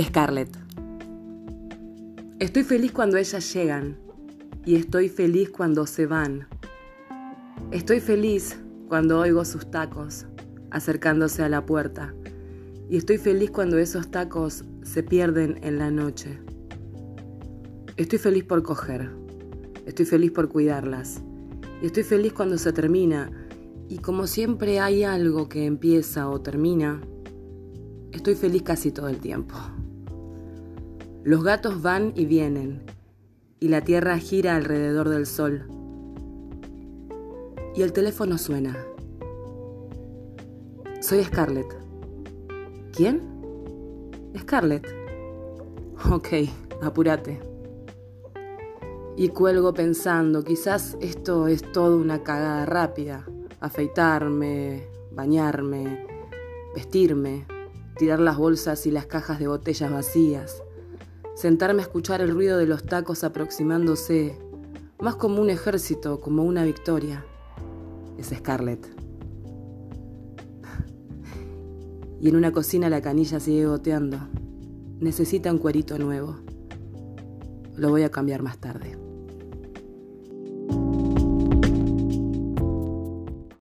Scarlett. Estoy feliz cuando ellas llegan y estoy feliz cuando se van. Estoy feliz cuando oigo sus tacos acercándose a la puerta y estoy feliz cuando esos tacos se pierden en la noche. Estoy feliz por coger, estoy feliz por cuidarlas y estoy feliz cuando se termina y como siempre hay algo que empieza o termina, estoy feliz casi todo el tiempo. Los gatos van y vienen, y la tierra gira alrededor del sol. Y el teléfono suena. Soy Scarlett. ¿Quién? Scarlett. Ok, apúrate. Y cuelgo pensando, quizás esto es todo una cagada rápida. Afeitarme, bañarme, vestirme, tirar las bolsas y las cajas de botellas vacías sentarme a escuchar el ruido de los tacos aproximándose, más como un ejército, como una victoria. Es Scarlett. Y en una cocina la canilla sigue goteando. Necesita un cuerito nuevo. Lo voy a cambiar más tarde.